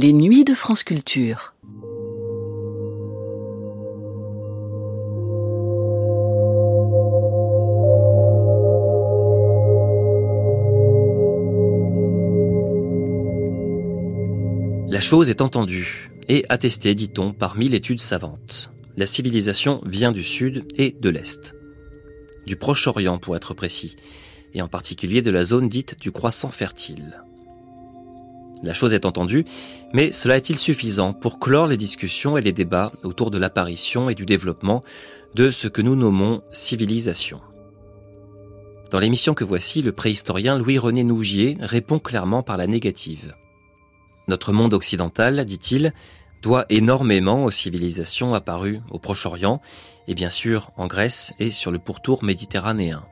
Les nuits de France Culture. La chose est entendue et attestée, dit-on, par mille études savantes. La civilisation vient du sud et de l'est. Du Proche-Orient pour être précis, et en particulier de la zone dite du croissant fertile. La chose est entendue, mais cela est-il suffisant pour clore les discussions et les débats autour de l'apparition et du développement de ce que nous nommons civilisation? Dans l'émission que voici, le préhistorien Louis-René Nougier répond clairement par la négative. Notre monde occidental, dit-il, doit énormément aux civilisations apparues au Proche-Orient et bien sûr en Grèce et sur le pourtour méditerranéen.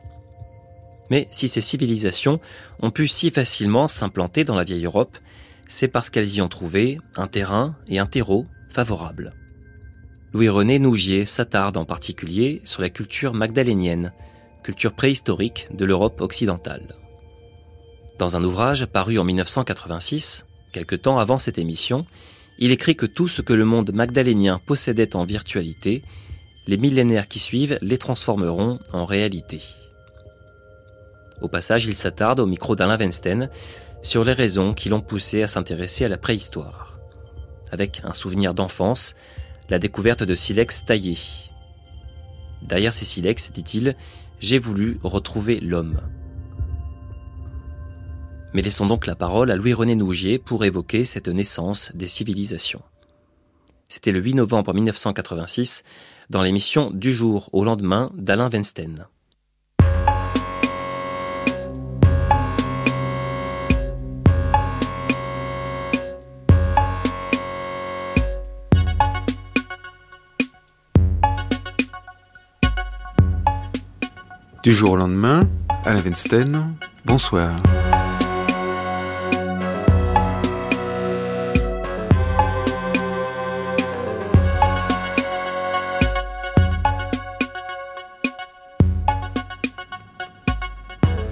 Mais si ces civilisations ont pu si facilement s'implanter dans la vieille Europe, c'est parce qu'elles y ont trouvé un terrain et un terreau favorables. Louis-René Nougier s'attarde en particulier sur la culture magdalénienne, culture préhistorique de l'Europe occidentale. Dans un ouvrage paru en 1986, Quelque temps avant cette émission, il écrit que tout ce que le monde magdalénien possédait en virtualité, les millénaires qui suivent les transformeront en réalité. Au passage, il s'attarde au micro d'Alain Weinstein sur les raisons qui l'ont poussé à s'intéresser à la préhistoire. Avec un souvenir d'enfance, la découverte de silex taillés. Derrière ces silex, dit-il, j'ai voulu retrouver l'homme. Mais laissons donc la parole à Louis-René Nougier pour évoquer cette naissance des civilisations. C'était le 8 novembre 1986 dans l'émission Du jour au lendemain d'Alain Weinstein. Du jour au lendemain, Alain Weinstein, bonsoir.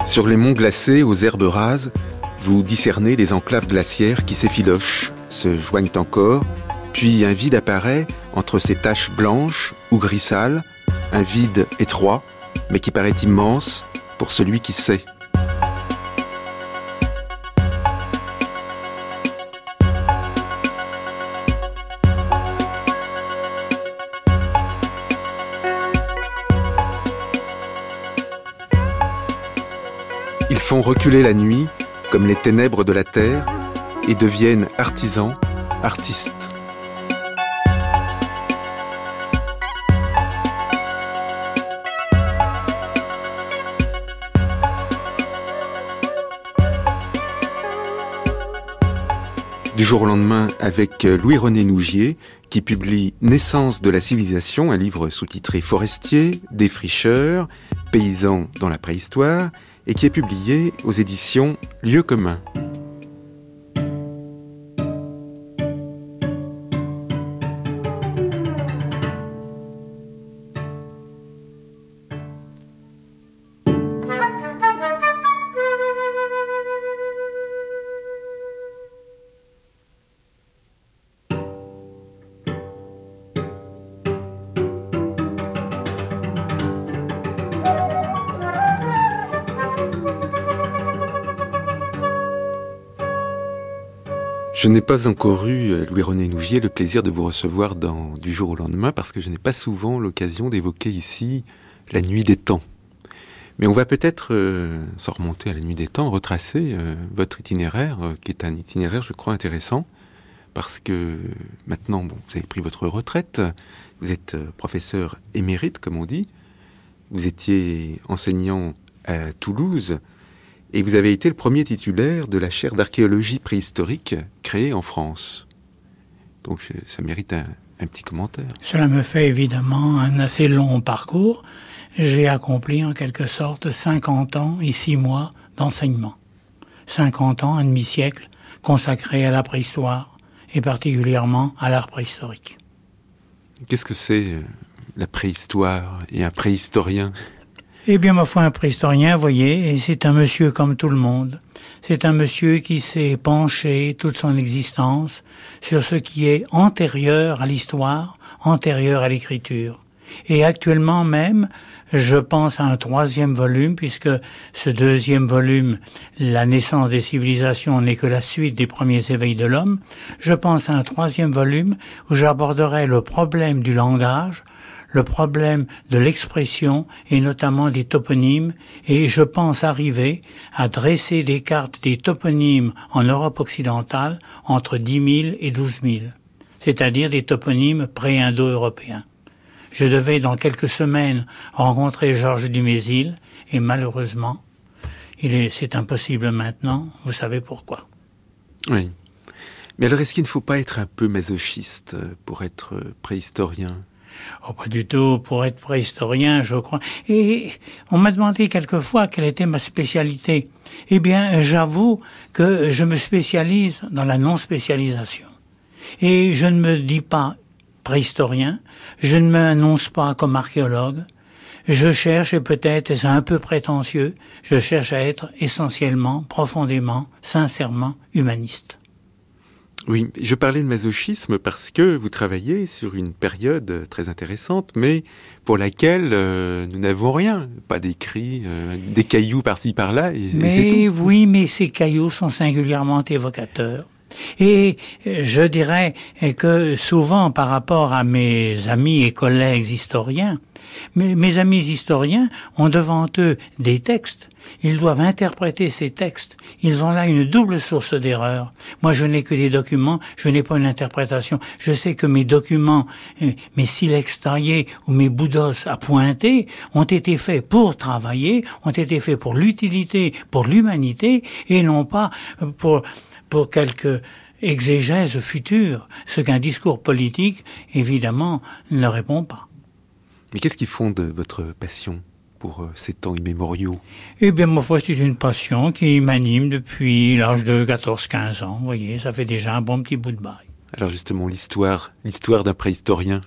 Sur les monts glacés, aux herbes rases, vous discernez des enclaves glaciaires qui s'effilochent, se joignent encore, puis un vide apparaît entre ces taches blanches ou gris sales, un vide étroit, mais qui paraît immense pour celui qui sait. Ils font reculer la nuit comme les ténèbres de la terre et deviennent artisans, artistes. Du jour au lendemain avec Louis-René Nougier qui publie Naissance de la civilisation, un livre sous-titré Forestier, Défricheur, Paysans dans la préhistoire et qui est publié aux éditions Lieu commun. Je n'ai pas encore eu, euh, Louis-René Nougier, le plaisir de vous recevoir Du jour au lendemain parce que je n'ai pas souvent l'occasion d'évoquer ici la nuit des temps. Mais on va peut-être, euh, sans remonter à la nuit des temps, retracer euh, votre itinéraire, qui est un itinéraire, je crois, intéressant, parce que maintenant, bon, vous avez pris votre retraite, vous êtes professeur émérite, comme on dit, vous étiez enseignant à Toulouse, et vous avez été le premier titulaire de la chaire d'archéologie préhistorique créée en France. Donc ça mérite un, petit commentaire. Cela me fait évidemment un assez long parcours. J'ai accompli en quelque sorte 50 ans et 6 mois d'enseignement. 50 ans, un demi-siècle consacré à la préhistoire et particulièrement à l'art préhistorique. Qu'est-ce que c'est euh, la préhistoire et un préhistorien? Eh bien, ma foi, un préhistorien, voyez, et c'est un monsieur comme tout le monde. C'est un monsieur qui s'est penché toute son existence sur ce qui est antérieur à l'histoire, antérieur à l'écriture. Et actuellement même, je pense à un troisième volume, puisque ce deuxième volume, La naissance des civilisations, n'est que la suite des premiers éveils de l'homme. Je pense à un troisième volume où j'aborderai le problème du langage, le problème de l'expression et notamment des toponymes et je pense arriver à dresser des cartes des toponymes en Europe occidentale entre 10 000 et 12 000, c'est-à-dire des toponymes pré-indo-européens. Je devais dans quelques semaines rencontrer Georges Dumézil et malheureusement, c'est impossible maintenant, vous savez pourquoi. Oui. Mais alors est-ce qu'il ne faut pas être un peu masochiste pour être préhistorien? Oh, pas du tout. Pour être préhistorien, je crois. Et on m'a demandé quelquefois quelle était ma spécialité. Eh bien, j'avoue que je me spécialise dans la non-spécialisation. Et je ne me dis pas préhistorien, je ne m'annonce pas comme archéologue, je cherche, et peut-être c'est un peu prétentieux, je cherche à être essentiellement, profondément, sincèrement humaniste. Oui, je parlais de masochisme parce que vous travaillez sur une période très intéressante, mais pour laquelle euh, nous n'avons rien, pas d'écrit, euh, des cailloux par-ci par-là. Mais oui, mais ces cailloux sont singulièrement évocateurs. Et euh, je dirais que souvent par rapport à mes amis et collègues historiens, mes amis historiens ont devant eux des textes ils doivent interpréter ces textes. Ils ont là une double source d'erreur. Moi, je n'ai que des documents, je n'ai pas une interprétation. Je sais que mes documents, euh, mes silex taillés ou mes boudos à pointer ont été faits pour travailler, ont été faits pour l'utilité, pour l'humanité, et non pas euh, pour, pour quelques exégèse future, ce qu'un discours politique, évidemment, ne répond pas. Mais qu'est-ce qui fonde votre passion pour euh, ces temps immémoriaux? Eh bien, ma foi, c'est une passion qui m'anime depuis l'âge de 14-15 ans. Vous voyez, ça fait déjà un bon petit bout de bail. Alors justement, l'histoire, l'histoire d'un préhistorien.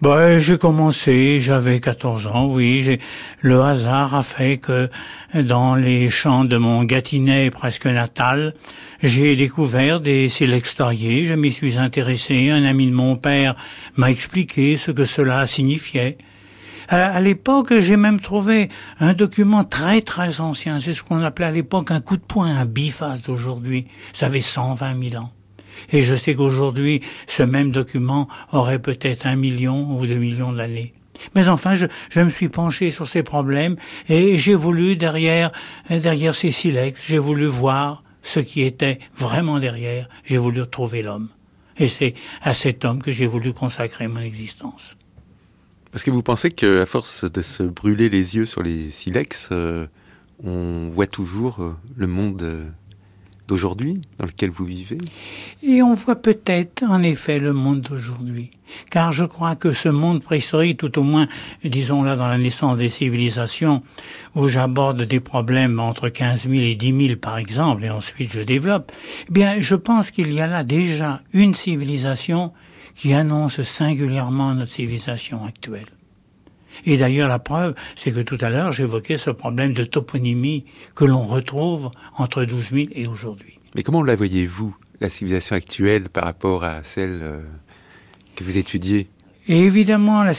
Ben, j'ai commencé, j'avais 14 ans, oui. Le hasard a fait que dans les champs de mon Gâtinais presque natal, j'ai découvert des sélextariés, je m'y suis intéressé, un ami de mon père m'a expliqué ce que cela signifiait. À, l'époque, j'ai même trouvé un document très très ancien. C'est ce qu'on appelait à l'époque un coup de poing, un biface d'aujourd'hui. Ça avait 120 000 ans. Et je sais qu'aujourd'hui, ce même document aurait peut-être un million ou deux millions d'années. Mais enfin, je, me suis penché sur ces problèmes et j'ai voulu derrière, derrière ces silex, j'ai voulu voir ce qui était vraiment derrière. J'ai voulu retrouver l'homme. Et c'est à cet homme que j'ai voulu consacrer mon existence. Parce que vous pensez qu'à force de se brûler les yeux sur les silex, euh, on voit toujours euh, le monde euh, d'aujourd'hui dans lequel vous vivez? Et on voit peut-être en effet le monde d'aujourd'hui. Car je crois que ce monde préhistorique, tout au moins, disons là dans la naissance des civilisations, où j'aborde des problèmes entre 15 000 et 10 000 par exemple, et ensuite je développe, eh bien je pense qu'il y a là déjà une civilisation qui annonce singulièrement notre civilisation actuelle. Et d'ailleurs, la preuve, c'est que tout à l'heure, j'évoquais ce problème de toponymie que l'on retrouve entre 12 000 et aujourd'hui. Mais comment la voyez-vous, la civilisation actuelle, par rapport à celle euh, que vous étudiez? Et évidemment, la,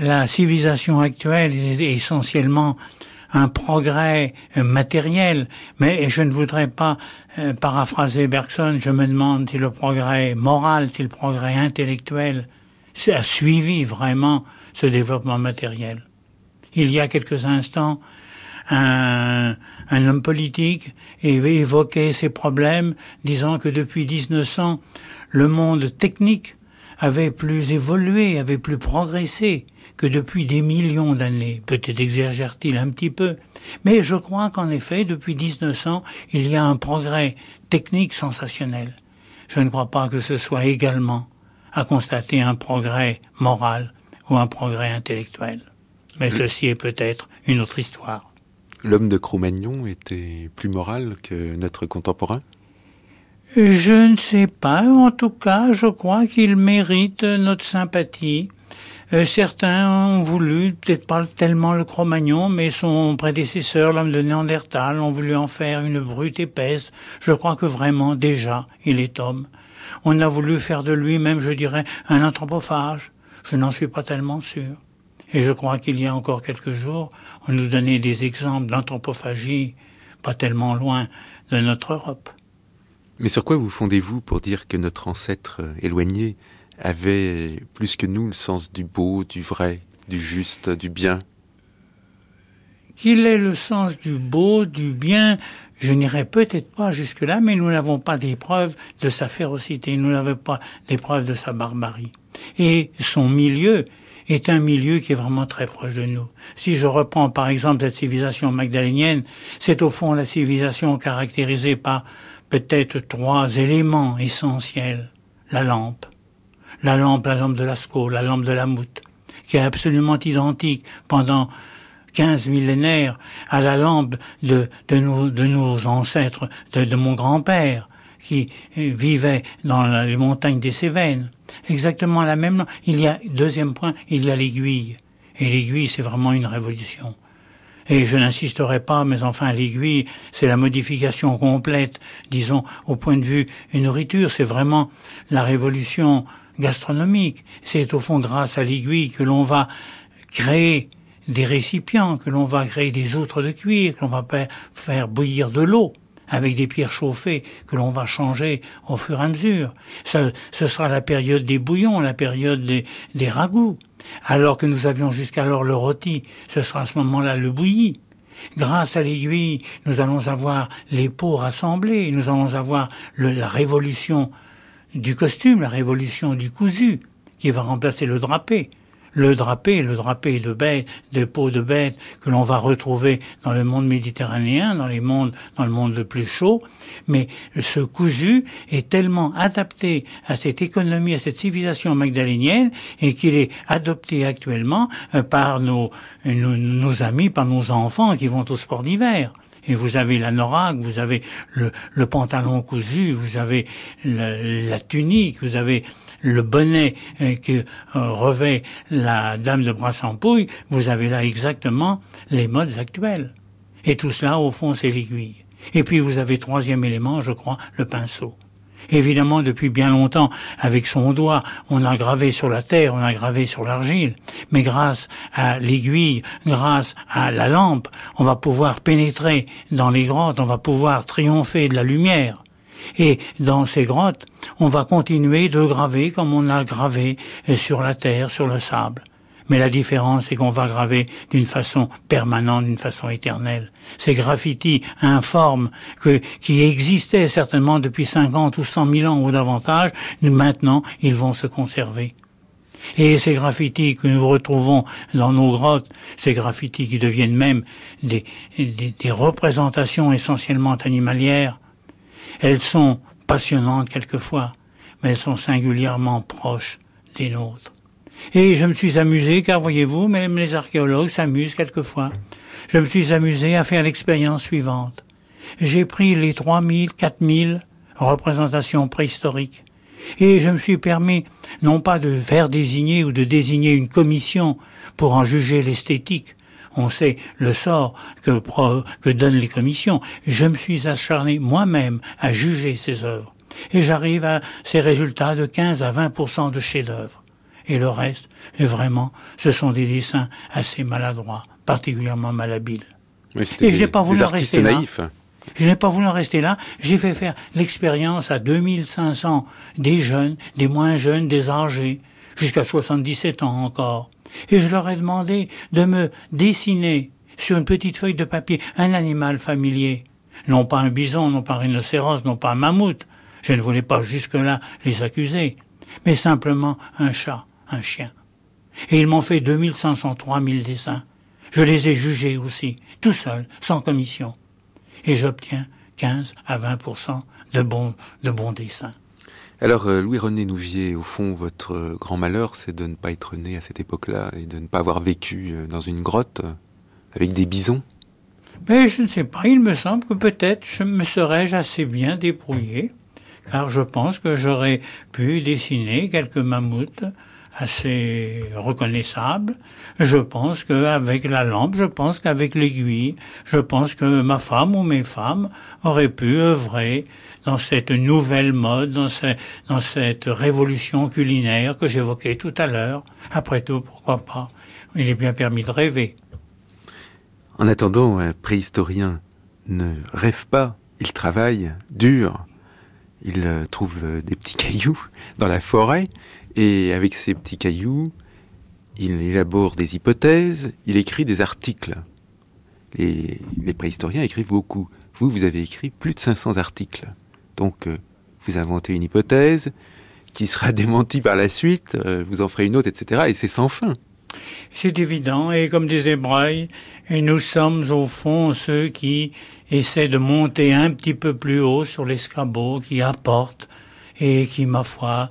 la civilisation actuelle est essentiellement un progrès euh, matériel, mais je ne voudrais pas euh, paraphraser Bergson, je me demande si le progrès moral, si le progrès intellectuel a suivi vraiment ce développement matériel. Il y a quelques instants, un, homme politique évoqué ces problèmes, disant que depuis 1900, le monde technique avait plus évolué, avait plus progressé que depuis des millions d'années. Peut-être exagère-t-il un petit peu, mais je crois qu'en effet, depuis 1900, il y a un progrès technique sensationnel. Je ne crois pas que ce soit également à constater un progrès moral ou un progrès intellectuel. Mais ceci est peut-être une autre histoire. L'homme de Cro-Magnon était plus moral que notre contemporain? Je ne sais pas. En tout cas, je crois qu'il mérite notre sympathie Euh, certains ont voulu, peut-être pas tellement le Cro-Magnon, mais son prédécesseur, l'homme de Néandertal, ont voulu en faire une brute épaisse. Je crois que vraiment, déjà, il est homme. On a voulu faire de lui, même, je dirais, un anthropophage. Je n'en suis pas tellement sûr. Et je crois qu'il y a encore quelques jours, on nous donnait des exemples d'anthropophagie pas tellement loin de notre Europe. Mais sur quoi vous fondez-vous pour dire que notre ancêtre éloigné avait plus que nous le sens du beau, du vrai, du juste, du bien? Qu'il ait le sens du beau, du bien, je n'irai peut-être pas jusque-là, mais nous n'avons pas des preuves de sa férocité, nous n'avons pas des preuves de sa barbarie. Et son milieu est un milieu qui est vraiment très proche de nous. Si je reprends par exemple cette civilisation magdalénienne, c'est au fond la civilisation caractérisée par peut-être trois éléments essentiels. La lampe, la lampe, la lampe de Lascaux, la lampe de la Moute, qui est absolument identique pendant quinze millénaires à la lampe de, de, nos, de nos ancêtres, de, de mon grand-père, qui vivait dans les montagnes des Cévennes. Exactement la même. Il y a, deuxième point, il y a l'aiguille. Et l'aiguille, c'est vraiment une révolution. Et je n'insisterai pas, mais enfin l'aiguille, c'est la modification complète, disons, au point de vue une nourriture, c'est vraiment la révolution gastronomique. C'est au fond grâce à l'aiguille que l'on va créer des récipients, que l'on va créer des outres de cuir, que l'on va faire bouillir de l'eau avec des pierres chauffées que l'on va changer au fur et à mesure. ce sera la période des bouillons, la période des, ragoûts. Alors que nous avions jusqu'alors le rôti, ce sera à ce moment-là le bouilli. Grâce à l'aiguille, nous allons avoir les peaux rassemblées, nous allons avoir la révolution du costume, la révolution du cousu, qui va remplacer le drapé. Le drapé, le drapé de bête, de peau de bête que l'on va retrouver dans le monde méditerranéen, dans les mondes, dans le monde le plus chaud. Mais ce cousu est tellement adapté à cette économie, à cette civilisation magdalénienne et qu'il est adopté actuellement euh, par nos, nos, amis, par nos enfants qui vont au sport d'hiver. Et vous avez la norac, vous avez le, le pantalon cousu, vous avez la, tunique, vous avez le bonnet euh, que euh, revêt la dame de Brassampouille, vous avez là exactement les modes actuels. Et tout cela, au fond, c'est l'aiguille. Et puis vous avez troisième élément, je crois, le pinceau. Évidemment, depuis bien longtemps, avec son doigt, on a gravé sur la terre, on a gravé sur l'argile, mais grâce à l'aiguille, grâce à la lampe, on va pouvoir pénétrer dans les grottes, on va pouvoir triompher de la lumière. Et dans ces grottes, on va continuer de graver comme on a gravé sur la terre, sur le sable. Mais la différence, c'est qu'on va graver d'une façon permanente, d'une façon éternelle. Ces graffitis informes que, qui existaient certainement depuis 50 ou 100 000 ans ou davantage, maintenant, ils vont se conserver. Et ces graffitis que nous retrouvons dans nos grottes, ces graffitis qui deviennent même des représentations essentiellement animalières, elles sont passionnantes quelquefois, mais elles sont singulièrement proches des nôtres. Et je me suis amusé, car voyez-vous, même les archéologues s'amusent quelquefois. Je me suis amusé à faire l'expérience suivante. J'ai pris les 3000, 4000 représentations préhistoriques. Et je me suis permis, non pas de faire désigner ou de désigner une commission pour en juger l'esthétique, on sait le sort que, que donnent les commissions, je me suis acharné moi-même à juger ces œuvres. Et j'arrive à ces résultats de 15 à 20% de chefs-d'œuvre et le reste, vraiment, ce sont des dessins assez maladroits, particulièrement malhabiles. et je n'ai pas voulu en rester naïfs. là. Je n'ai pas voulu en rester là. J'ai fait faire l'expérience à 2500 des jeunes, des moins jeunes, des âgés, jusqu'à 77 ans encore. Et je leur ai demandé de me dessiner sur une petite feuille de papier un animal familier. Non pas un bison, non pas un rhinocéros, non pas un mammouth. Je ne voulais pas jusque-là les accuser, mais simplement un chat un chien. Et ils m'ont fait 2500, 3000 dessins. Je les ai jugés aussi, tout seul, sans commission. Et j'obtiens 15 à 20% de bons, de bons dessins. Alors, euh, Louis-René Nouvier, au fond, votre grand malheur, c'est de ne pas être né à cette époque-là et de ne pas avoir vécu euh, dans une grotte euh, avec des bisons. Mais je ne sais pas, il me semble que peut-être me serais assez bien débrouillé, car je pense que j'aurais pu dessiner quelques mammouths assez reconnaissable. Je pense qu'avec la lampe, je pense qu'avec l'aiguille, je pense que ma femme ou mes femmes auraient pu œuvrer dans cette nouvelle mode, dans, dans cette révolution culinaire que j'évoquais tout à l'heure. Après tout, pourquoi pas? Il est bien permis de rêver. En attendant, un préhistorien ne rêve pas, il travaille dur. Il euh, trouve euh, des petits cailloux dans la forêt et avec ces petits cailloux, il élabore des hypothèses, il écrit des articles. Les, préhistoriens écrivent beaucoup. Vous, vous avez écrit plus de 500 articles. Donc, euh, vous inventez une hypothèse qui sera démentie par la suite, euh, vous en ferez une autre, etc. Et c'est sans fin. C'est évident. Et comme disait Braille, nous sommes au fond ceux qui essaient de monter un petit peu plus haut sur l'escabeau, qui apportent et qui, ma foi,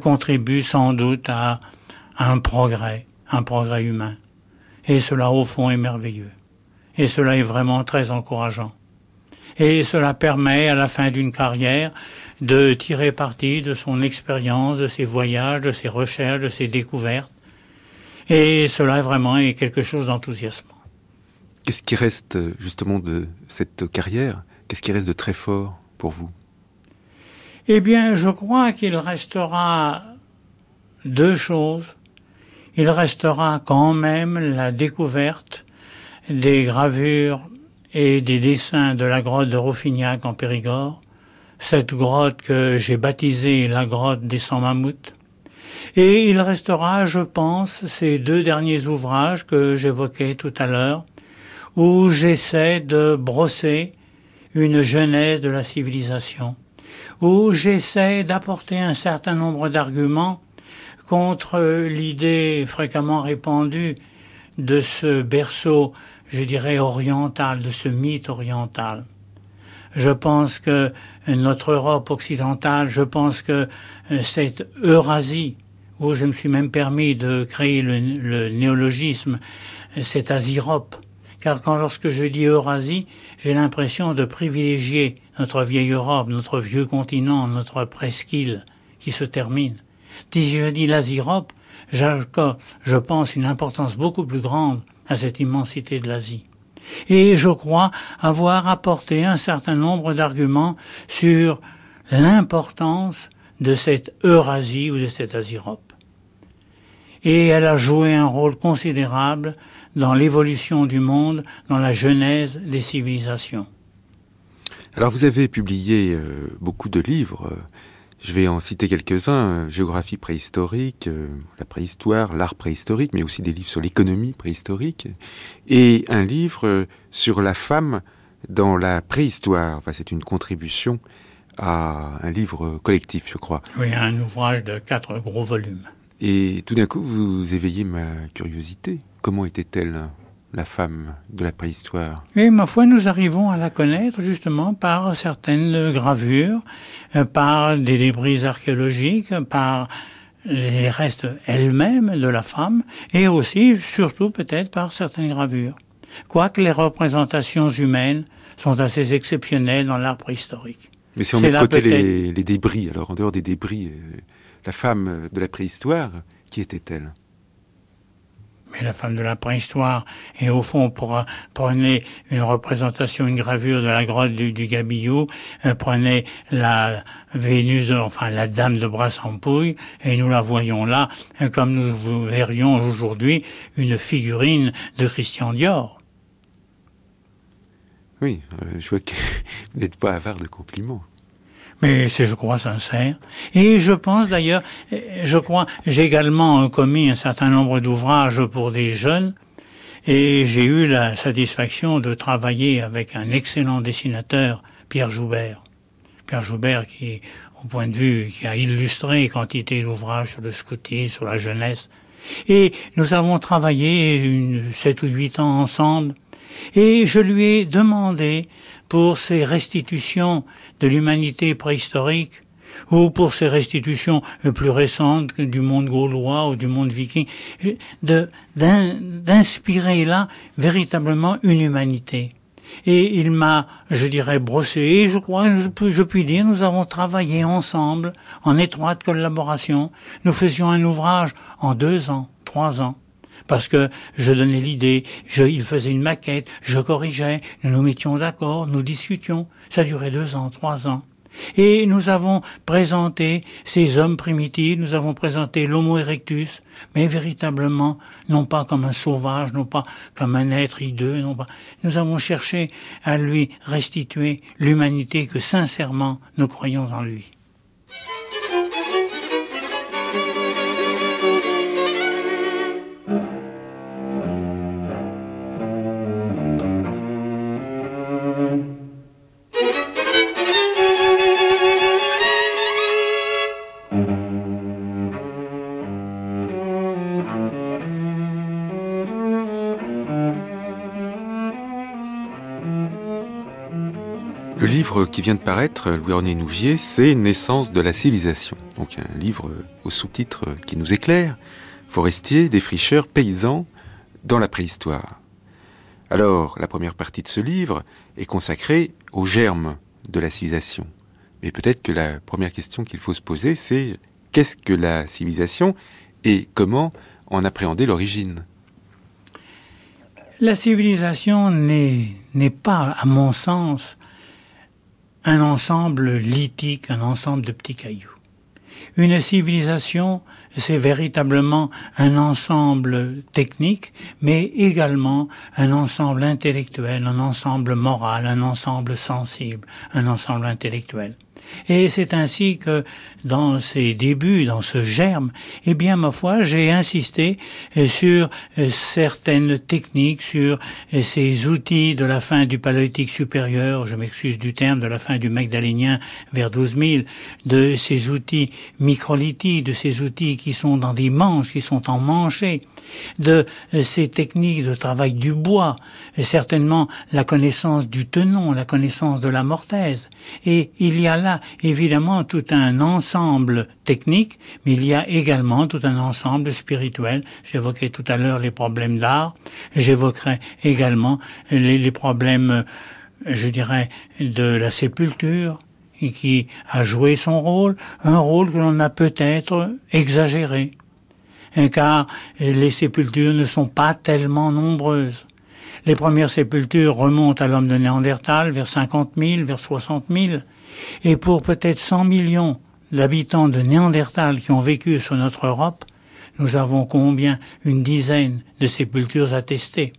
contribue sans doute à, un progrès, un progrès humain. Et cela, au fond, est merveilleux. Et cela est vraiment très encourageant. Et cela permet, à la fin d'une carrière, de tirer parti de son expérience, de ses voyages, de ses recherches, de ses découvertes. Et cela vraiment est quelque chose d'enthousiasmant. Qu'est-ce qui reste justement de cette carrière? Qu'est-ce qui reste de très fort pour vous? Eh bien, je crois qu'il restera deux choses. Il restera quand même la découverte des gravures et des dessins de la grotte de Rouffignac en Périgord, cette grotte que j'ai baptisée la grotte des sans mammouths. Et il restera, je pense, ces deux derniers ouvrages que j'évoquais tout à l'heure, où j'essaie de brosser une genèse de la civilisation où j'essaie d'apporter un certain nombre d'arguments contre l'idée fréquemment répandue de ce berceau, je dirais, oriental, de ce mythe oriental. Je pense que notre Europe occidentale, je pense que euh, cette Eurasie, où je me suis même permis de créer le, néologisme, cette Asirope, car quand lorsque je dis Eurasie, j'ai l'impression de privilégier notre vieille Europe, notre vieux continent, notre presqu'île qui se termine. Si je dis l'Asie-Europe, je pense, une importance beaucoup plus grande à cette immensité de l'Asie. Et je crois avoir apporté un certain nombre d'arguments sur l'importance de cette Eurasie ou de cette Asie-Europe. Et elle a joué un rôle considérable dans l'évolution du monde, dans la genèse des civilisations. Alors vous avez publié euh, beaucoup de livres. Je vais en citer quelques-uns. Géographie préhistorique, euh, la préhistoire, l'art préhistorique, mais aussi des livres sur l'économie préhistorique. Et un livre euh, sur la femme dans la préhistoire. Enfin, c'est une contribution à un livre collectif, je crois. Oui, un ouvrage de quatre gros volumes. Et tout d'un coup, vous éveillez ma curiosité. Comment était-elle la femme de la préhistoire? Et ma foi, nous arrivons à la connaître justement par certaines gravures, euh, par des débris archéologiques, par les restes elles-mêmes de la femme, et aussi, surtout peut-être par certaines gravures. Quoique les représentations humaines sont assez exceptionnelles dans l'art préhistorique. Mais si on met de côté les, les, débris, alors en dehors des débris, euh, la femme de la préhistoire, qui était-elle? Mais la femme de la préhistoire, et au fond, prenez une représentation, une gravure de la grotte du, du Gabillou, euh, prenez la Vénus, enfin la Dame de Brassampouille, et nous la voyons là, euh, comme nous verrions aujourd'hui une figurine de Christian Dior. Oui, euh, je vois que vous n'êtes pas avare de compliments mais c'est, je crois, sincère. Et je pense d'ailleurs, je crois, j'ai également commis un certain nombre d'ouvrages pour des jeunes, et j'ai eu la satisfaction de travailler avec un excellent dessinateur, Pierre Joubert. Pierre Joubert qui, au point de vue, qui a illustré quantité d'ouvrages sur le scoutisme, sur la jeunesse. Et nous avons travaillé sept ou huit ans ensemble. Et je lui ai demandé pour ces restitutions de l'humanité préhistorique ou pour ces restitutions plus récentes du monde gaulois ou du monde viking, d'inspirer là véritablement une humanité. Et il m'a, je dirais, brossé. Et je crois, je, puis dire, nous avons travaillé ensemble, en étroite collaboration. Nous faisions un ouvrage en deux ans, trois ans parce que je donnais l'idée, il faisait une maquette, je corrigeais, nous nous mettions d'accord, nous discutions. Ça durait deux ans, trois ans. Et nous avons présenté ces hommes primitifs, nous avons présenté l'Homo erectus, mais véritablement, non pas comme un sauvage, non pas comme un être hideux, non pas. Nous avons cherché à lui restituer l'humanité que sincèrement nous croyons en lui. Le livre qui vient de paraître, Louis-René Nougier, c'est Naissance de la civilisation. Donc un livre au sous-titre qui nous éclaire, forestier, défricheur, paysan, dans la préhistoire. Alors, la première partie de ce livre est consacrée aux germes de la civilisation. Mais peut-être que la première question qu'il faut se poser, c'est qu'est-ce que la civilisation et comment en appréhender l'origine? La civilisation n'est pas, à mon sens, un ensemble lithique, un ensemble de petits cailloux. Une civilisation, c'est véritablement un ensemble technique, mais également un ensemble intellectuel, un ensemble moral, un ensemble sensible, un ensemble intellectuel. Et c'est ainsi que dans ces débuts, dans ce germe, eh bien, ma foi, j'ai insisté euh, sur euh, certaines techniques, sur euh, ces outils de la fin du paléolithique supérieur, je m'excuse du terme, de la fin du Magdalénien vers 12 000, de ces outils microlithiques, de ces outils qui sont dans des manches, qui sont en manchés, de ces techniques de travail du bois, certainement la connaissance du tenon, la connaissance de la mortaise. Et il y a là évidemment tout un ensemble technique, mais il y a également tout un ensemble spirituel. J'évoquais tout à l'heure les problèmes d'art, j'évoquerai également les, les problèmes, je dirais, de la sépulture, qui a joué son rôle, un rôle que l'on a peut-être exagéré car les sépultures ne sont pas tellement nombreuses. Les premières sépultures remontent à l'homme de Néandertal vers 50 000, vers 60 000, et pour peut-être 100 millions d'habitants de Néandertal qui ont vécu sur notre Europe, nous avons combien? Une dizaine de sépultures attestées.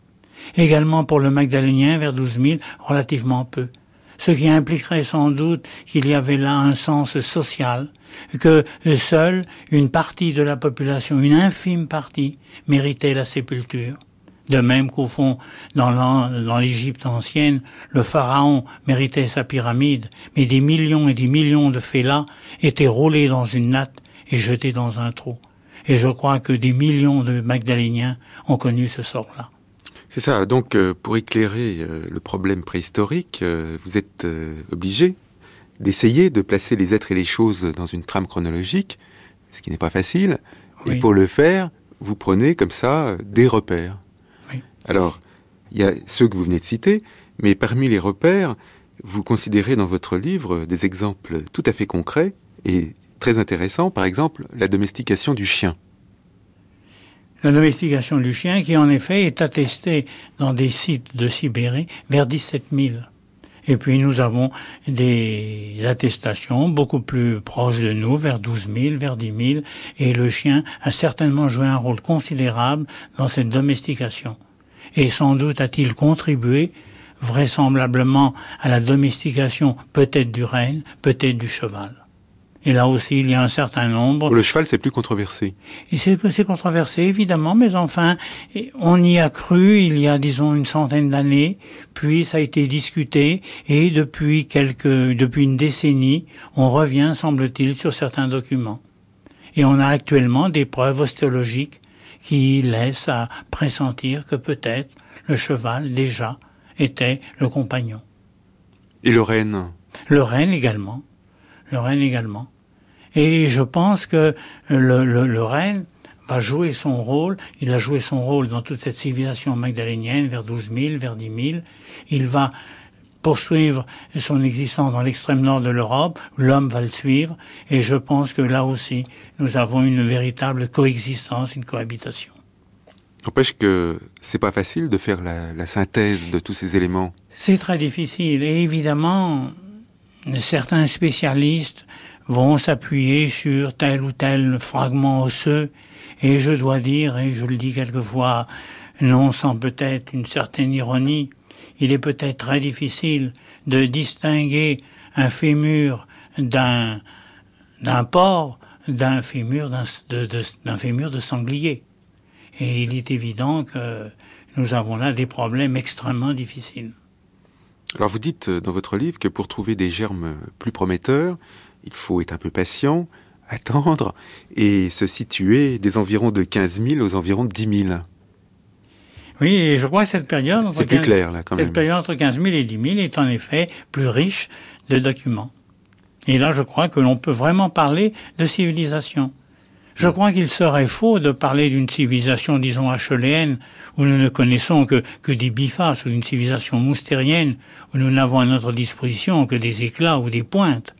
Également pour le Magdalénien vers 12 000, relativement peu. Ce qui impliquerait sans doute qu'il y avait là un sens social, que seule une partie de la population, une infime partie, méritait la sépulture. De même qu'au fond, dans l'Égypte ancienne, le pharaon méritait sa pyramide, mais des millions et des millions de félats étaient roulés dans une natte et jetés dans un trou. Et je crois que des millions de Magdaléniens ont connu ce sort-là. C'est ça. Donc, euh, pour éclairer euh, le problème préhistorique, euh, vous êtes obligé d'essayer de placer les êtres et les choses dans une trame chronologique, ce qui n'est pas facile. Et pour le faire, vous prenez comme ça des repères. Alors, il y a ceux que vous venez de citer, mais parmi les repères, vous considérez dans votre livre des exemples tout à fait concrets et très intéressants. Par exemple, la domestication du chien. La domestication du chien qui en effet est attestée dans des sites de Sibérie vers 17 000. Et puis nous avons des attestations beaucoup plus proches de nous, vers 12 000, vers 10 000, et le chien a certainement joué un rôle considérable dans cette domestication. Et sans doute a-t-il contribué vraisemblablement à la domestication peut-être du renne, peut-être du cheval. Et là aussi, il y a un certain nombre. le cheval, c'est plus controversé. C'est controversé, évidemment, mais enfin, on y a cru il y a, disons, une centaine d'années, puis ça a été discuté, et depuis quelques, depuis une décennie, on revient, semble-t-il, sur certains documents. Et on a actuellement des preuves ostéologiques qui laissent à pressentir que peut-être le cheval, déjà, était le compagnon. Et le renne? Le renne également. Le renne également. Et je pense que le, le, le renne va jouer son rôle. Il a joué son rôle dans toute cette civilisation magdalénienne, vers 12 000, vers 10 000. Il va poursuivre son existence dans l'extrême nord de l'Europe, l'homme va le suivre, et je pense que là aussi, nous avons une véritable coexistence, une cohabitation. N'empêche que c'est pas facile de faire la, la synthèse de tous ces éléments. C'est très difficile, et évidemment, certains spécialistes vont s'appuyer sur tel ou tel fragment osseux, et je dois dire, et je le dis quelquefois, non sans peut-être une certaine ironie, il est peut-être très difficile de distinguer un fémur d'un d'un porc d'un fémur d'un fémur de sanglier. Et il est évident que nous avons là des problèmes extrêmement difficiles. Alors vous dites dans votre livre que pour trouver des germes plus prometteurs, il faut être un peu patient, attendre et se situer des environs de 15 000 aux environs de 10 000. Oui, et je crois que cette période... C'est plus clair, là, quand cette même. période entre 15 000 et 10 000 est en effet plus riche de documents. Et là, je crois que l'on peut vraiment parler de civilisation. Je crois qu'il serait faux de parler d'une civilisation, disons, acheléenne, où nous ne connaissons que, que des bifaces, ou d'une civilisation moustérienne, où nous n'avons à notre disposition que des éclats ou des pointes.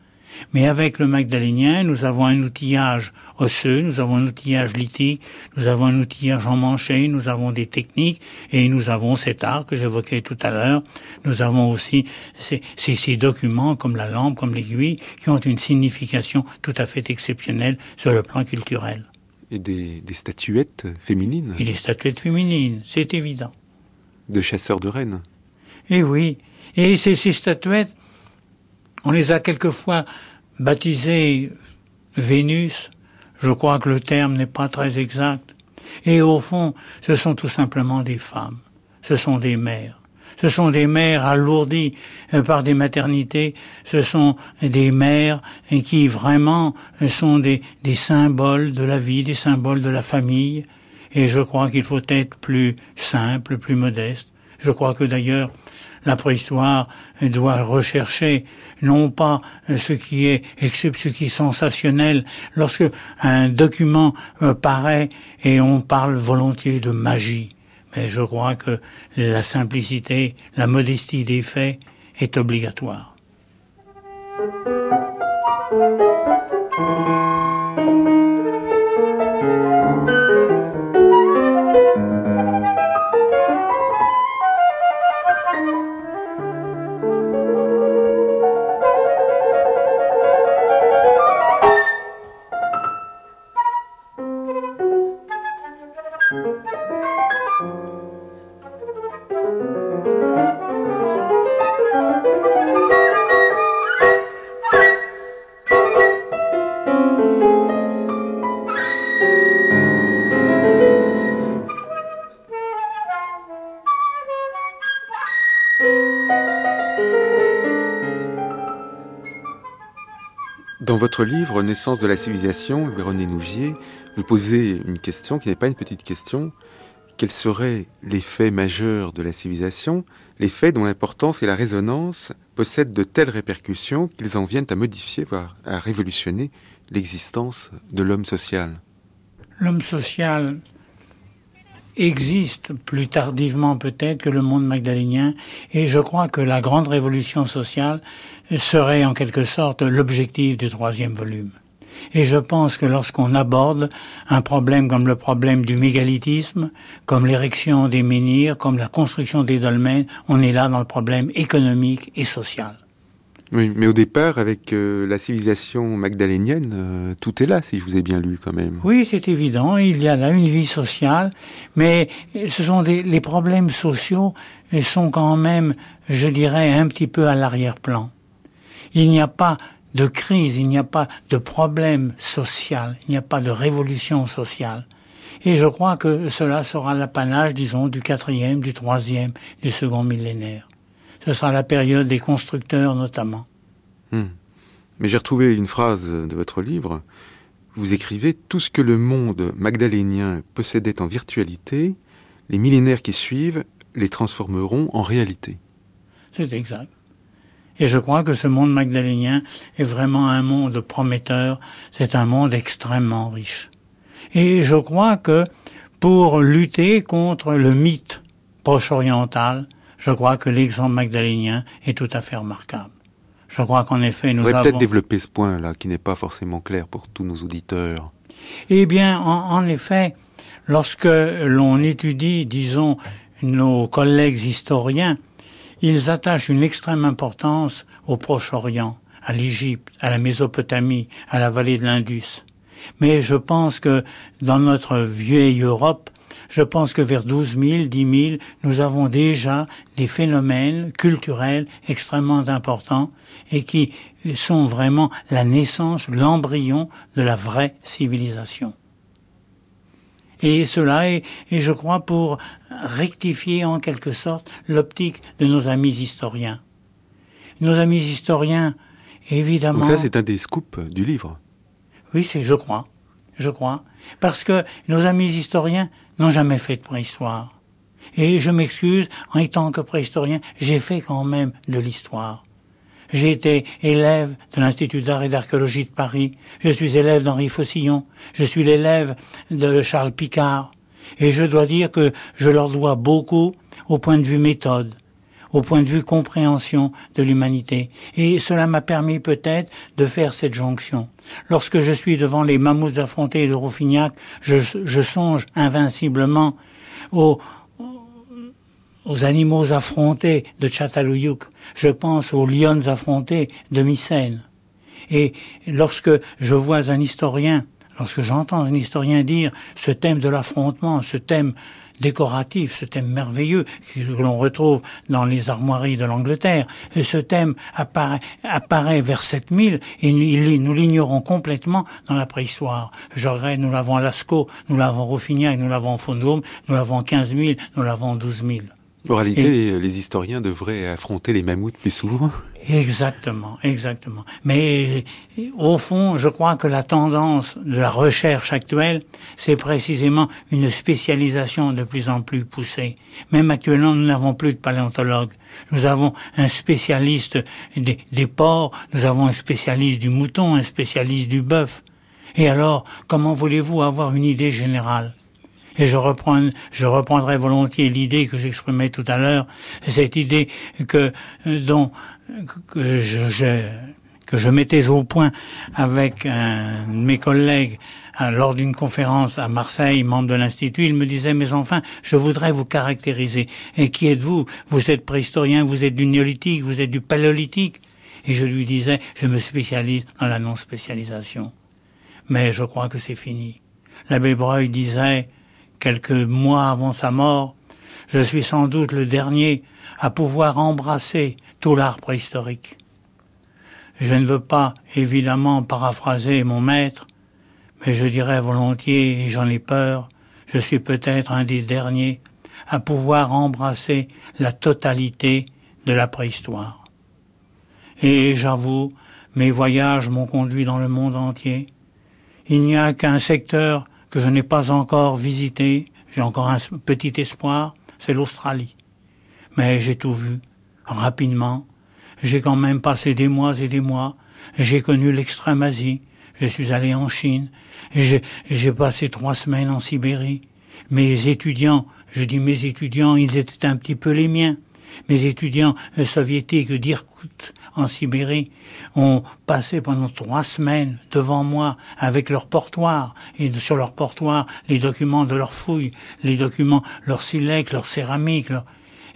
Mais avec le magdalénien, nous avons un outillage osseux, nous avons un outillage lithique, nous avons un outillage emmanché, nous avons des techniques et nous avons cet art que j'évoquais tout à l'heure. Nous avons aussi ces, ces, ces, documents comme la lampe, comme l'aiguille, qui ont une signification tout à fait exceptionnelle sur le plan culturel. Et des, des statuettes féminines? Et des statuettes féminines, c'est évident. De chasseurs de rennes Et oui. Et ces, ces statuettes, on les a quelquefois baptisées Vénus. Je crois que le terme n'est pas très exact. Et au fond, ce sont tout simplement des femmes. Ce sont des mères. Ce sont des mères alourdies par des maternités. Ce sont des mères qui vraiment sont des, des symboles de la vie, des symboles de la famille. Et je crois qu'il faut être plus simple, plus modeste. Je crois que d'ailleurs, la préhistoire doit rechercher non pas ce qui est ce qui est sensationnel. Lorsque un document paraît et on parle volontiers de magie mais je crois que la simplicité la modestie des faits est obligatoire votre livre Naissance de la civilisation, Louis-René Nougier, vous posez une question qui n'est pas une petite question. Quels seraient les faits majeurs de la civilisation, les faits dont l'importance et la résonance possèdent de telles répercussions qu'ils en viennent à modifier, voire à révolutionner l'existence de l'homme social? L'homme social existe plus tardivement peut-être que le monde magdalénien et je crois que la grande révolution sociale serait en quelque sorte l'objectif du troisième volume. Et je pense que lorsqu'on aborde un problème comme le problème du mégalithisme, comme l'érection des menhirs, comme la construction des dolmens, on est là dans le problème économique et social. Oui, mais au départ, avec euh, la civilisation magdalénienne, euh, tout est là, si je vous ai bien lu quand même. Oui, c'est évident, il y a là une vie sociale, mais ce sont les problèmes sociaux sont quand même, je dirais, un petit peu à l'arrière-plan. Il n'y a pas de crise, il n'y a pas de problème social, il n'y a pas de révolution sociale. Et je crois que cela sera l'apanage, disons, du quatrième, du troisième, du second millénaire. Ce sera la période des constructeurs notamment. Hmm. Mais j'ai retrouvé une phrase de votre livre. Vous écrivez Tout ce que le monde magdalénien possédait en virtualité, les millénaires qui suivent les transformeront en réalité. C'est exact. Et je crois que ce monde magdalénien est vraiment un monde prometteur, c'est un monde extrêmement riche. Et je crois que pour lutter contre le mythe proche-oriental, je crois que l'exemple magdalénien est tout à fait remarquable. Je crois qu'en effet, nous avons... peut-être développer ce point-là, qui n'est pas forcément clair pour tous nos auditeurs. Eh bien, en, en effet, lorsque l'on étudie, disons, nos collègues historiens, ils attachent une extrême importance au Proche-Orient, à l'Égypte, à la Mésopotamie, à la vallée de l'Indus. Mais je pense que dans notre vieille Europe, je pense que vers 12 000, 10 000, nous avons déjà des phénomènes culturels extrêmement importants et qui sont vraiment la naissance, l'embryon de la vraie civilisation. Et cela est, et je crois, pour rectifier en quelque sorte l'optique de nos amis historiens. Nos amis historiens, évidemment. Donc ça, c'est un des scoops du livre. Oui, c'est, je crois, je crois, parce que nos amis historiens n'ont jamais fait de préhistoire. Et je m'excuse, en étant que préhistorien, j'ai fait quand même de l'histoire. J'ai été élève de l'Institut d'art et d'archéologie de Paris. Je suis élève d'Henri Faucillon. Je suis l'élève de Charles Picard. Et je dois dire que je leur dois beaucoup au point de vue méthode, au point de vue compréhension de l'humanité. Et cela m'a permis peut-être de faire cette jonction. Lorsque je suis devant les mammouths affrontés de Rouffignac, je, songe invinciblement aux, aux animaux affrontés de Chatalouyouk, je pense aux lions affrontés de Mycène. Et lorsque je vois un historien, lorsque j'entends un historien dire ce thème de l'affrontement, ce thème décoratif, ce thème merveilleux que l'on retrouve dans les armoiries de l'Angleterre. Et ce thème apparaît, apparaît vers 7000 et nous l'ignorons complètement dans la préhistoire. Je regrette, nous l'avons à Lascaux, nous l'avons à Rouffignac, nous l'avons à Fondôme, nous l'avons à 15 000, nous l'avons à 12 000. En réalité, les, historiens devraient affronter les mammouths plus souvent. Exactement, exactement. Mais au fond, je crois que la tendance de la recherche actuelle, c'est précisément une spécialisation de plus en plus poussée. Même actuellement, nous n'avons plus de paléontologues. Nous avons un spécialiste des, des porcs, nous avons un spécialiste du mouton, un spécialiste du bœuf. Et alors, comment voulez-vous avoir une idée générale? Et je reprends, je reprendrai volontiers l'idée que j'exprimais tout à l'heure, cette idée que euh, dont que je, que je mettais au point avec un mes collègues euh, lors d'une conférence à Marseille, membre de l'Institut, il me disait, mais enfin, je voudrais vous caractériser. Et qui êtes-vous? Vous êtes préhistorien, vous êtes du néolithique, vous êtes du paléolithique. Et je lui disais, je me spécialise dans la non-spécialisation. Mais je crois que c'est fini. L'abbé Breuil disait, quelques mois avant sa mort, je suis sans doute le dernier à pouvoir embrasser tout l'art préhistorique. Je ne veux pas évidemment paraphraser mon maître, mais je dirais volontiers, et j'en ai peur, je suis peut-être un des derniers à pouvoir embrasser la totalité de la préhistoire. Et j'avoue, mes voyages m'ont conduit dans le monde entier. Il n'y a qu'un secteur que je n'ai pas encore visité, j'ai encore un petit espoir, c'est l'Australie. Mais j'ai tout vu, rapidement. J'ai quand même passé des mois et des mois. J'ai connu l'extrême Asie. Je suis allé en Chine. J'ai passé trois semaines en Sibérie. Mes étudiants, je dis mes étudiants, ils étaient un petit peu les miens. Mes étudiants euh, soviétiques d'Irkout en Sibérie ont passé pendant trois semaines devant moi avec leur portoir et sur leur portoir les documents de leurs fouilles, les documents, leurs silex, leurs céramiques,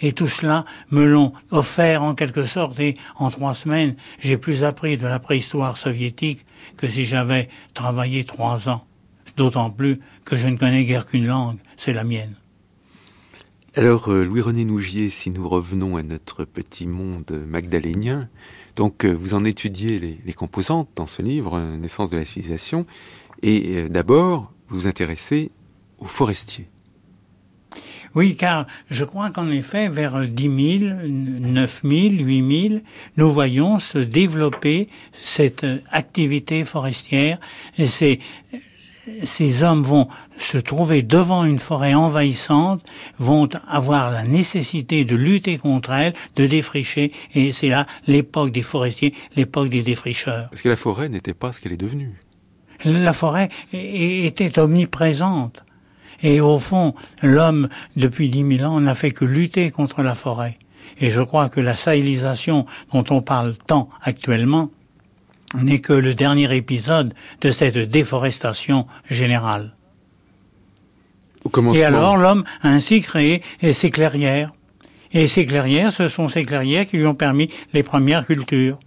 et tout cela me l'ont offert en quelque sorte et en trois semaines j'ai plus appris de la préhistoire soviétique que si j'avais travaillé trois ans. D'autant plus que je ne connais guère qu'une langue, c'est la mienne. Alors, euh, Louis-René Nougier, si nous revenons à notre petit monde magdalénien, donc euh, vous en étudiez les, composantes dans ce livre, euh, Naissance de la civilisation, et d'abord, vous vous intéressez aux forestiers. Oui, car je crois qu'en effet, vers 10 000, 9 000, 8 000, nous voyons se développer cette activité forestière. Ces hommes vont se trouver devant une forêt envahissante, vont avoir la nécessité de lutter contre elle, de défricher, et c'est là l'époque des forestiers, l'époque des défricheurs. Parce que la forêt n'était pas ce qu'elle est devenue. La forêt était omniprésente. Et au fond, l'homme, depuis dix mille ans, n'a fait que lutter contre la forêt. Et je crois que la sahélisation dont on parle tant actuellement n'est que le dernier épisode de cette déforestation générale. Et alors l'homme a ainsi créé ses clairières. Et ces clairières, ce sont ces clairières qui lui ont permis les premières cultures.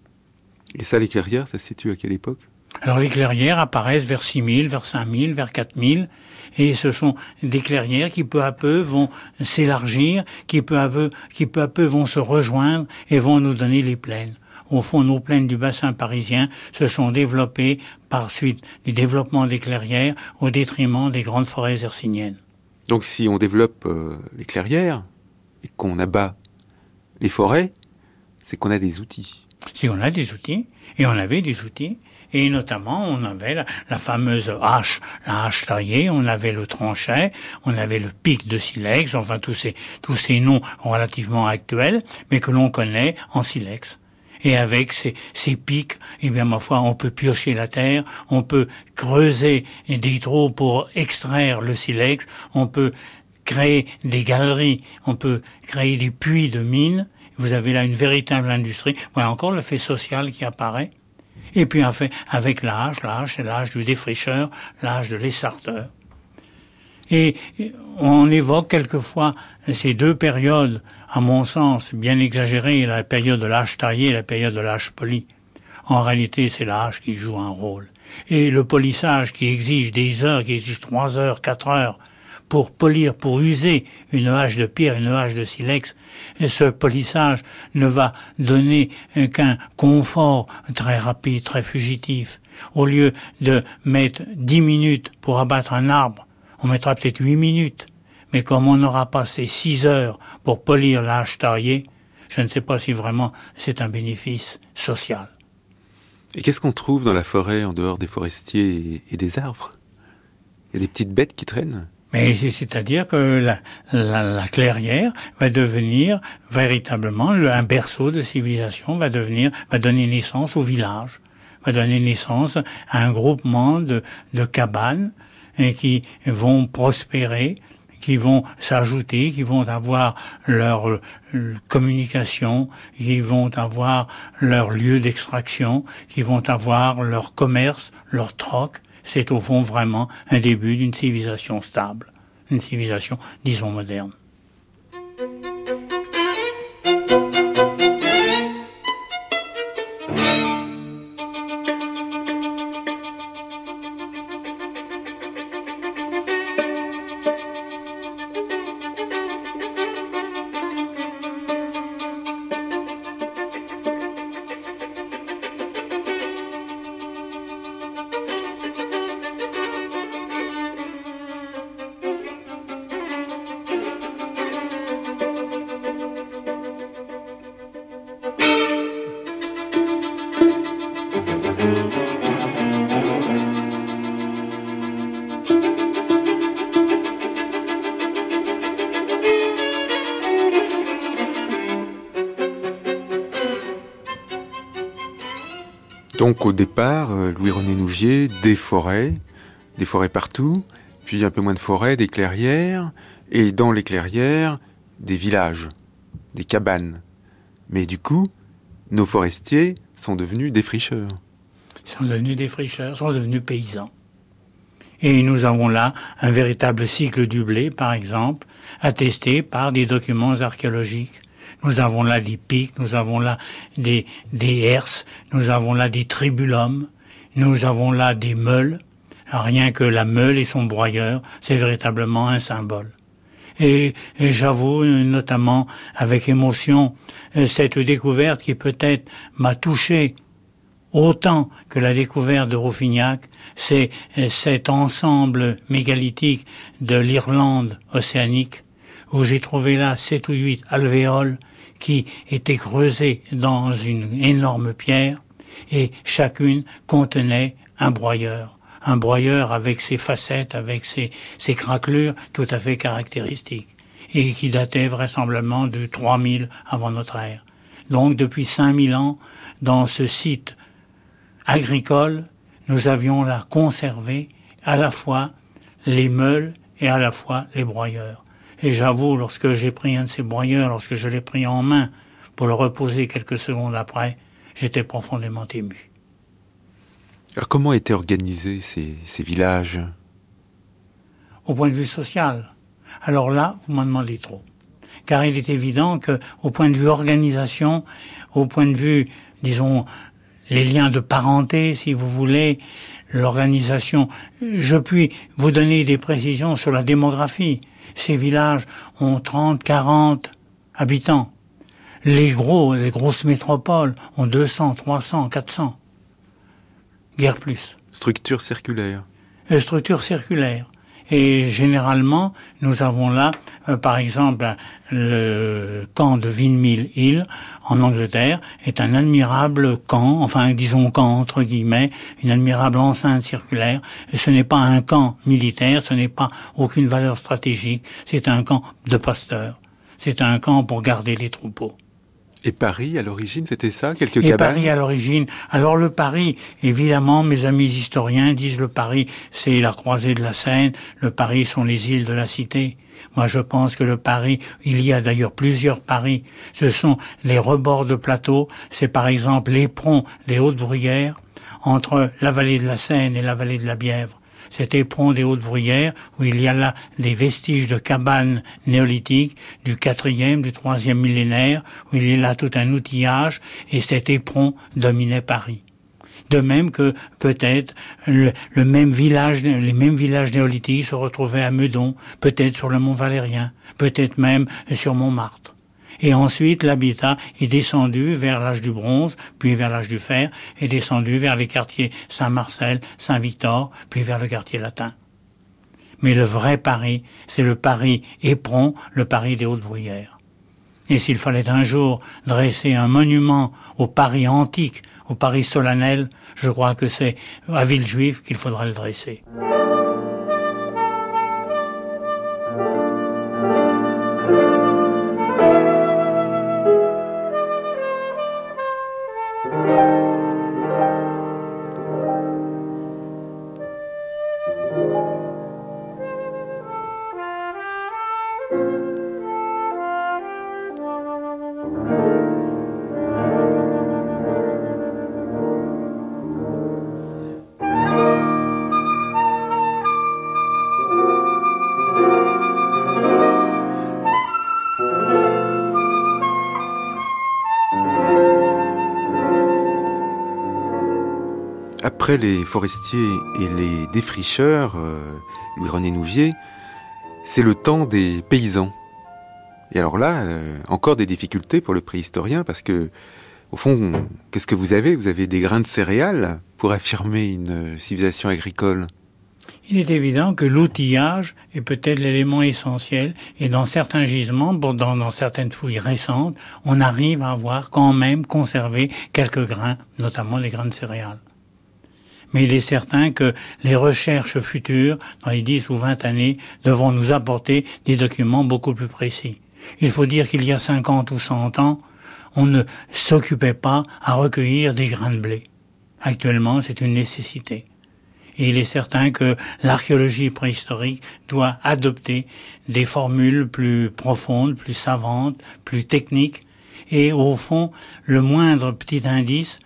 Et ça, les clairières, ça se situe à quelle époque? Alors les clairières apparaissent vers 6000, vers 5000, vers 4000. Et ce sont des clairières qui peu à peu vont s'élargir, qui peu à peu, qui peu à peu vont se rejoindre et vont nous donner les plaines. Au fond, nos plaines du bassin parisien se sont développées par suite du développement des clairières au détriment des grandes forêts hercyniennes. Donc si on développe euh, les clairières et qu'on abat les forêts, c'est qu'on a des outils. Si on a des outils, et on avait des outils, et notamment on avait la, fameuse hache, la hache taillée, on avait le tranchet, on avait le pic de silex, enfin tous ces tous ces noms relativement actuels, mais que l'on connaît en silex. Et avec ces, ces pics, eh bien, ma foi, on peut piocher la terre, on peut creuser des trous pour extraire le silex, on peut créer des galeries, on peut créer des puits de mines. Vous avez là une véritable industrie. Voilà encore le fait social qui apparaît. Et puis avec l'âge, l'âge c'est l'âge du défricheur, l'âge de l'essarteur. Et on évoque quelquefois ces deux périodes, à mon sens, bien exagérées, la période de l'âge taillé et la période de l'âge poli. En réalité, c'est l'âge qui joue un rôle. Et le polissage qui exige des heures, qui exige trois heures, quatre heures, pour polir, pour user une hache de pierre, une hache de silex, et ce polissage ne va donner qu'un confort très rapide, très fugitif. Au lieu de mettre dix minutes pour abattre un arbre, on mettra peut-être huit minutes. Mais comme on aura passé six heures pour polir l'âge taillé, je ne sais pas si vraiment c'est un bénéfice social. Et qu'est-ce qu'on trouve dans la forêt en dehors des forestiers et des arbres? Il y a des petites bêtes qui traînent? Mais c'est-à-dire que la, la, clairière va devenir véritablement un berceau de civilisation, va devenir, va donner naissance au village, va donner naissance à un groupement de, de cabanes et qui vont prospérer, qui vont s'ajouter, qui vont avoir leur euh, communication, qui vont avoir leur lieu d'extraction, qui vont avoir leur commerce, leur troc, c'est au fond vraiment un début d'une civilisation stable, une civilisation, disons, moderne. Donc au départ, euh, Louis-René Nougier, des forêts, des forêts partout, puis un peu moins de forêts, des clairières, et dans les clairières, des villages, des cabanes. Mais du coup, nos forestiers sont devenus des fricheurs. Ils sont devenus des fricheurs, sont devenus paysans. Et nous avons là un véritable cycle du blé, par exemple, attesté par des documents archéologiques. Nous avons là des pics, nous avons là des, des herses, nous avons là des tribulums, nous avons là des meules. rien que la meule et son broyeur, c'est véritablement un symbole. Et, j'avoue notamment avec émotion euh, cette découverte qui peut-être m'a touché autant que la découverte de Rouffignac, c'est euh, cet ensemble mégalithique de l'Irlande océanique où j'ai trouvé là sept ou huit alvéoles qui étaient creusées dans une énorme pierre et chacune contenait un broyeur. Un broyeur avec ses facettes, avec ses, ses craquelures tout à fait caractéristiques et qui datait vraisemblablement de 3000 avant notre ère. Donc depuis 5000 ans, dans ce site agricole, nous avions là conservé à la fois les meules et à la fois les broyeurs. Et j'avoue, lorsque j'ai pris un de ces broyeurs, lorsque je l'ai pris en main pour le reposer quelques secondes après, j'étais profondément ému. Alors comment étaient organisés ces, ces villages? Au point de vue social. Alors là, vous m'en demandez trop. Car il est évident que, au point de vue organisation, au point de vue, disons, les liens de parenté, si vous voulez, l'organisation, je puis vous donner des précisions sur la démographie. Ces villages ont 30, 40 habitants. Les gros, les grosses métropoles ont 200, 300, 400. Guère plus. Structure circulaire. Euh, structure circulaire. Et généralement, nous avons là, euh, par exemple, le camp de Windmill Hill en Angleterre est un admirable camp, enfin disons camp entre guillemets, une admirable enceinte circulaire. Et ce n'est pas un camp militaire, ce n'est pas aucune valeur stratégique, c'est un camp de pasteurs. C'est un camp pour garder les troupeaux. Et Paris, à l'origine, c'était ça Quelques Et cabanes Paris, à l'origine. Alors le Paris, évidemment, mes amis historiens disent le Paris, c'est la croisée de la Seine, le Paris sont les îles de la Cité. Moi, je pense que le Paris, il y a d'ailleurs plusieurs Paris. Ce sont les rebords de plateau. C'est par exemple l'éperon des Hautes-Bruyères entre la vallée de la Seine et la vallée de la Bièvre cet éperon des Hautes-Bruyères, où il y a là des vestiges de cabanes néolithiques du quatrième, du troisième millénaire, où il y a là tout un outillage, et cet éperon dominait Paris. De même que peut-être le, même village, les mêmes villages néolithiques se retrouvaient à Meudon, peut-être sur le mont Valérien, peut-être même sur Montmartre. Et ensuite, l'habitat est descendu vers l'âge du bronze, puis vers l'âge du fer, et descendu vers les quartiers Saint-Marcel, Saint-Victor, puis vers le quartier latin. Mais le vrai Paris, c'est le Paris éperon, le Paris des Hautes-Bruyères. Et s'il fallait un jour dresser un monument au Paris antique, au Paris solennel, je crois que c'est à Villejuif qu'il faudrait le dresser. Après les forestiers et les défricheurs, euh, Louis-René Nouvier, c'est le temps des paysans. Et alors là, euh, encore des difficultés pour le préhistorien, parce que, au fond, qu'est-ce que vous avez? Vous avez des grains de céréales pour affirmer une civilisation agricole. Il est évident que l'outillage est peut-être l'élément essentiel et dans certains gisements, dans, dans, certaines fouilles récentes, on arrive à avoir quand même conservé quelques grains, notamment les grains de céréales mais il est certain que les recherches futures, dans les 10 ou 20 années, devront nous apporter des documents beaucoup plus précis. Il faut dire qu'il y a 50 ou 100 ans, on ne s'occupait pas à recueillir des grains de blé. Actuellement, c'est une nécessité. Et il est certain que l'archéologie préhistorique doit adopter des formules plus profondes, plus savantes, plus techniques, et au fond, le moindre petit indice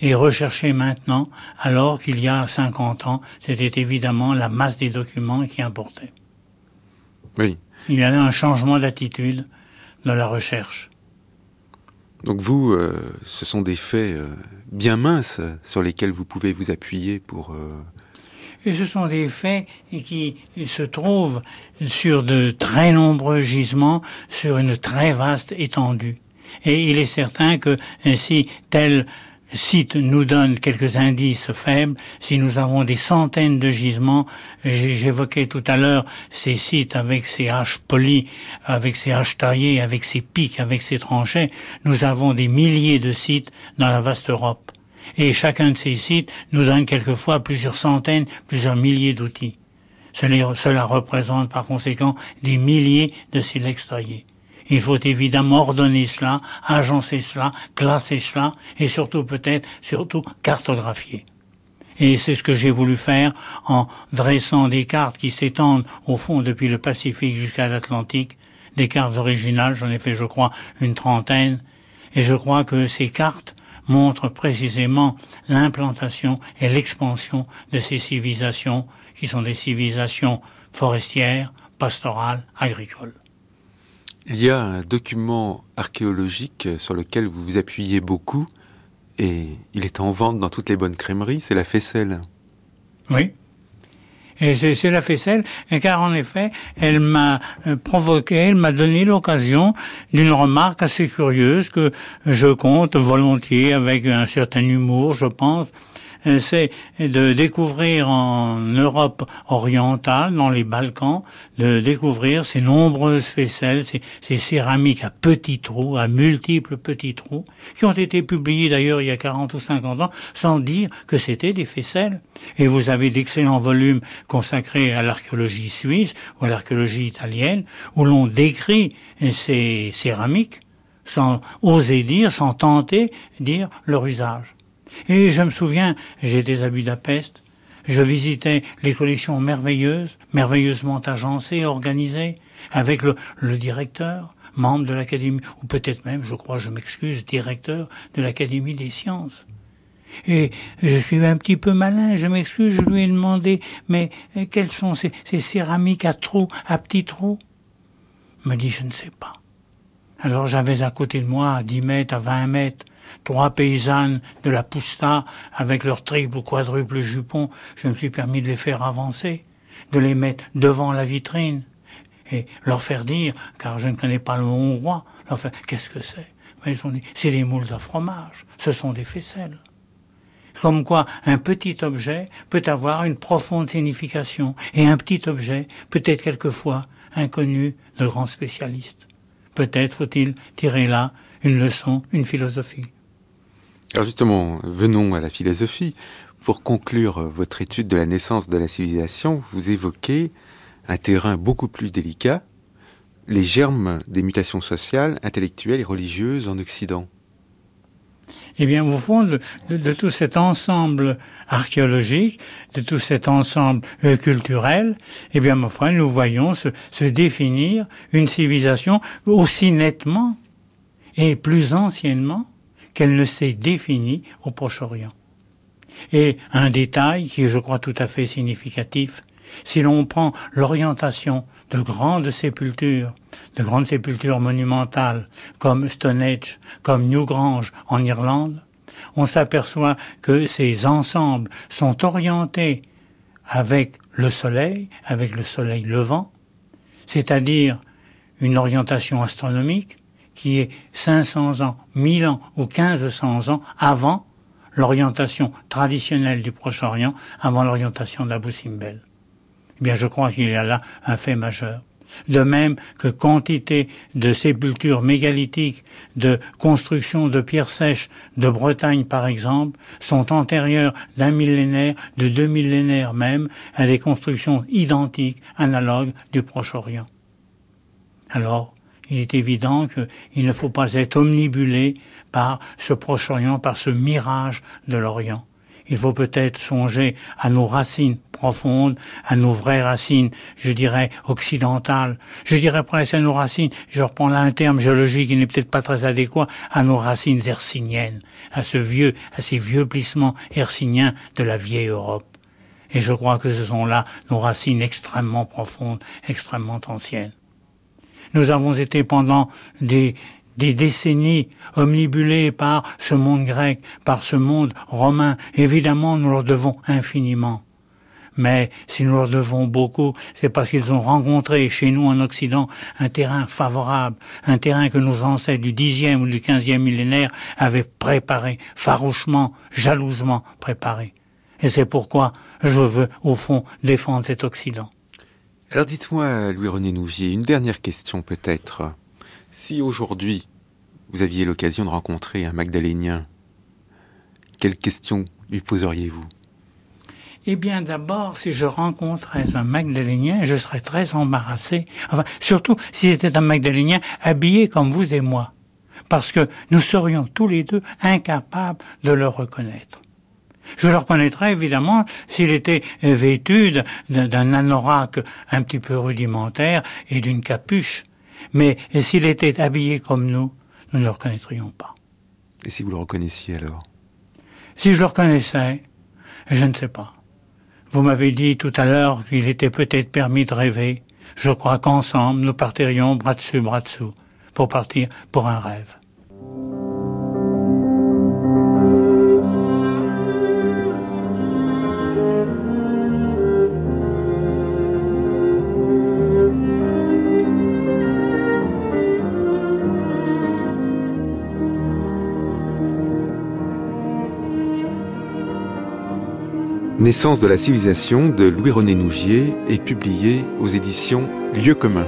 et recherché maintenant, alors qu'il y a 50 ans, c'était évidemment la masse des documents qui importait. Oui. Il y avait un changement d'attitude dans la recherche. Donc vous, euh, ce sont des faits euh, bien minces sur lesquels vous pouvez vous appuyer pour... Euh, Et ce sont des faits qui se trouvent sur de très nombreux gisements, sur une très vaste étendue. Et il est certain que si tel site nous donne quelques indices faibles, si nous avons des centaines de gisements, j'évoquais tout à l'heure ces sites avec ces haches polies, avec ces haches taillées, avec ces pics, avec ces tranchées, nous avons des milliers de sites dans la vaste Europe. Et chacun de ces sites nous donne quelquefois plusieurs centaines, plusieurs milliers d'outils. Cela représente par conséquent des milliers de silex taillés. Il faut évidemment ordonner cela, agencer cela, classer cela, et surtout peut-être, surtout cartographier. Et c'est ce que j'ai voulu faire en dressant des cartes qui s'étendent au fond depuis le Pacifique jusqu'à l'Atlantique, des cartes originales, j'en ai fait je crois une trentaine, et je crois que ces cartes montrent précisément l'implantation et l'expansion de ces civilisations qui sont des civilisations forestières, pastorales, agricoles. Il y a un document archéologique sur lequel vous vous appuyez beaucoup, et il est en vente dans toutes les bonnes crèmeries, c'est la faisselle. Oui. Et c'est la faisselle, car en effet, elle m'a euh, provoqué, elle m'a donné l'occasion d'une remarque assez curieuse que je compte volontiers avec un certain humour, je pense, c'est de découvrir en Europe orientale, dans les Balkans, de découvrir ces nombreuses faisselles, ces, céramiques à petits trous, à multiples petits trous, qui ont été publiées d'ailleurs il y a 40 ou 50 ans, sans dire que c'était des faisselles. Et vous avez d'excellents volumes consacrés à l'archéologie suisse ou à l'archéologie italienne, où l'on décrit ces céramiques sans oser dire, sans tenter dire leur usage. Et je me souviens, j'étais à Budapest, je visitais les collections merveilleuses, merveilleusement agencées, organisées, avec le, directeur, membre de l'Académie, ou peut-être même, je crois, je m'excuse, directeur de l'Académie des sciences. Et je suis un petit peu malin, je m'excuse, je lui ai demandé, mais euh, quelles sont ces, ces céramiques à trous, à petits trous? Me dit, je ne sais pas. Alors j'avais à côté de moi, à 10 mètres, à 20 mètres, trois paysannes de la Pousta avec leurs triples ou quadruples jupons, je me suis permis de les faire avancer, de les mettre devant la vitrine et leur faire dire, car je ne connais pas le hongrois, leur faire, qu'est-ce que c'est? Ils ont dit, c'est des moules à fromage, ce sont des faisselles. Comme quoi, un petit objet peut avoir une profonde signification, et un petit objet peut être quelquefois inconnu de grands spécialistes. Peut-être faut-il tirer là une leçon, une philosophie. Alors justement, venons à la philosophie. Pour conclure votre étude de la naissance de la civilisation, vous évoquez un terrain beaucoup plus délicat, les germes des mutations sociales, intellectuelles et religieuses en Occident. Eh bien, au fond, de, tout cet ensemble archéologique, de tout cet ensemble euh, culturel, eh bien, ma foi, nous voyons se définir une civilisation aussi nettement et plus anciennement qu'elle ne s'est définie au Proche-Orient. Et un détail qui est, je crois, tout à fait significatif, si l'on prend l'orientation de grandes sépultures, de grandes sépultures monumentales, comme Stonehenge, comme Newgrange en Irlande, on s'aperçoit que ces ensembles sont orientés avec le soleil, avec le soleil levant, c'est-à-dire une orientation astronomique, qui est 500 ans, 1000 ans ou 1500 ans avant l'orientation traditionnelle du Proche-Orient, avant l'orientation d'Abu Simbel. Eh bien, je crois qu'il y a là un fait majeur. De même que quantité de sépultures mégalithiques, de constructions de pierres sèches de Bretagne par exemple, sont antérieures d'un millénaire, de deux millénaires même, à des constructions identiques, analogues du Proche-Orient. Alors, il est évident qu'il ne faut pas être omnibulé par ce Proche-Orient, par ce mirage de l'Orient. Il faut peut-être songer à nos racines profondes, à nos vraies racines, je dirais occidentales, je dirais presque à nos racines, je reprends là un terme géologique qui n'est peut-être pas très adéquat, à nos racines herciniennes, à ce vieux, à ces vieux plissements herciniens de la vieille Europe. Et je crois que ce sont là nos racines extrêmement profondes, extrêmement anciennes. Nous avons été pendant des, décennies omnibulés par ce monde grec, par ce monde romain. Évidemment, nous leur devons infiniment. Mais si nous leur devons beaucoup, c'est parce qu'ils ont rencontré chez nous en Occident un terrain favorable, un terrain que nos ancêtres du dixième ou du quinzième millénaire avaient préparé, farouchement, jalousement préparé. Et c'est pourquoi je veux, au fond, défendre cet Occident. Alors dites-moi, Louis-René Nougier, une dernière question peut-être. Si aujourd'hui, vous aviez l'occasion de rencontrer un Magdalénien, quelle question lui poseriez-vous? Eh bien, d'abord, si je rencontrais un Magdalénien, je serais très embarrassé. Enfin, surtout si c'était un Magdalénien habillé comme vous et moi. Parce que nous serions tous les deux incapables de le reconnaître. Je le reconnaîtrais évidemment s'il était vêtu d'un anorak un petit peu rudimentaire et d'une capuche. Mais s'il était habillé comme nous, nous ne le reconnaîtrions pas. Et si vous le reconnaissiez alors? Si je le reconnaissais, je ne sais pas. Vous m'avez dit tout à l'heure qu'il était peut-être permis de rêver. Je crois qu'ensemble, nous partirions bras dessus, bras dessous, pour partir pour un rêve. Naissance de la civilisation de Louis-René Nougier est publié aux éditions Lieu commun.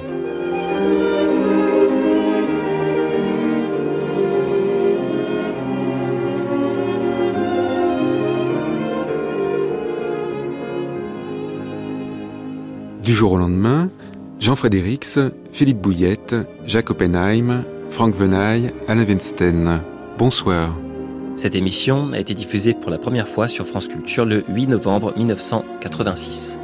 Du jour au lendemain, Jean Frédérix, Philippe Bouillette, Jacques Oppenheim, Franck Venaille, Alain Weinstein. Bonsoir. Cette émission a été diffusée pour la première fois sur France Culture le 8 novembre 1986.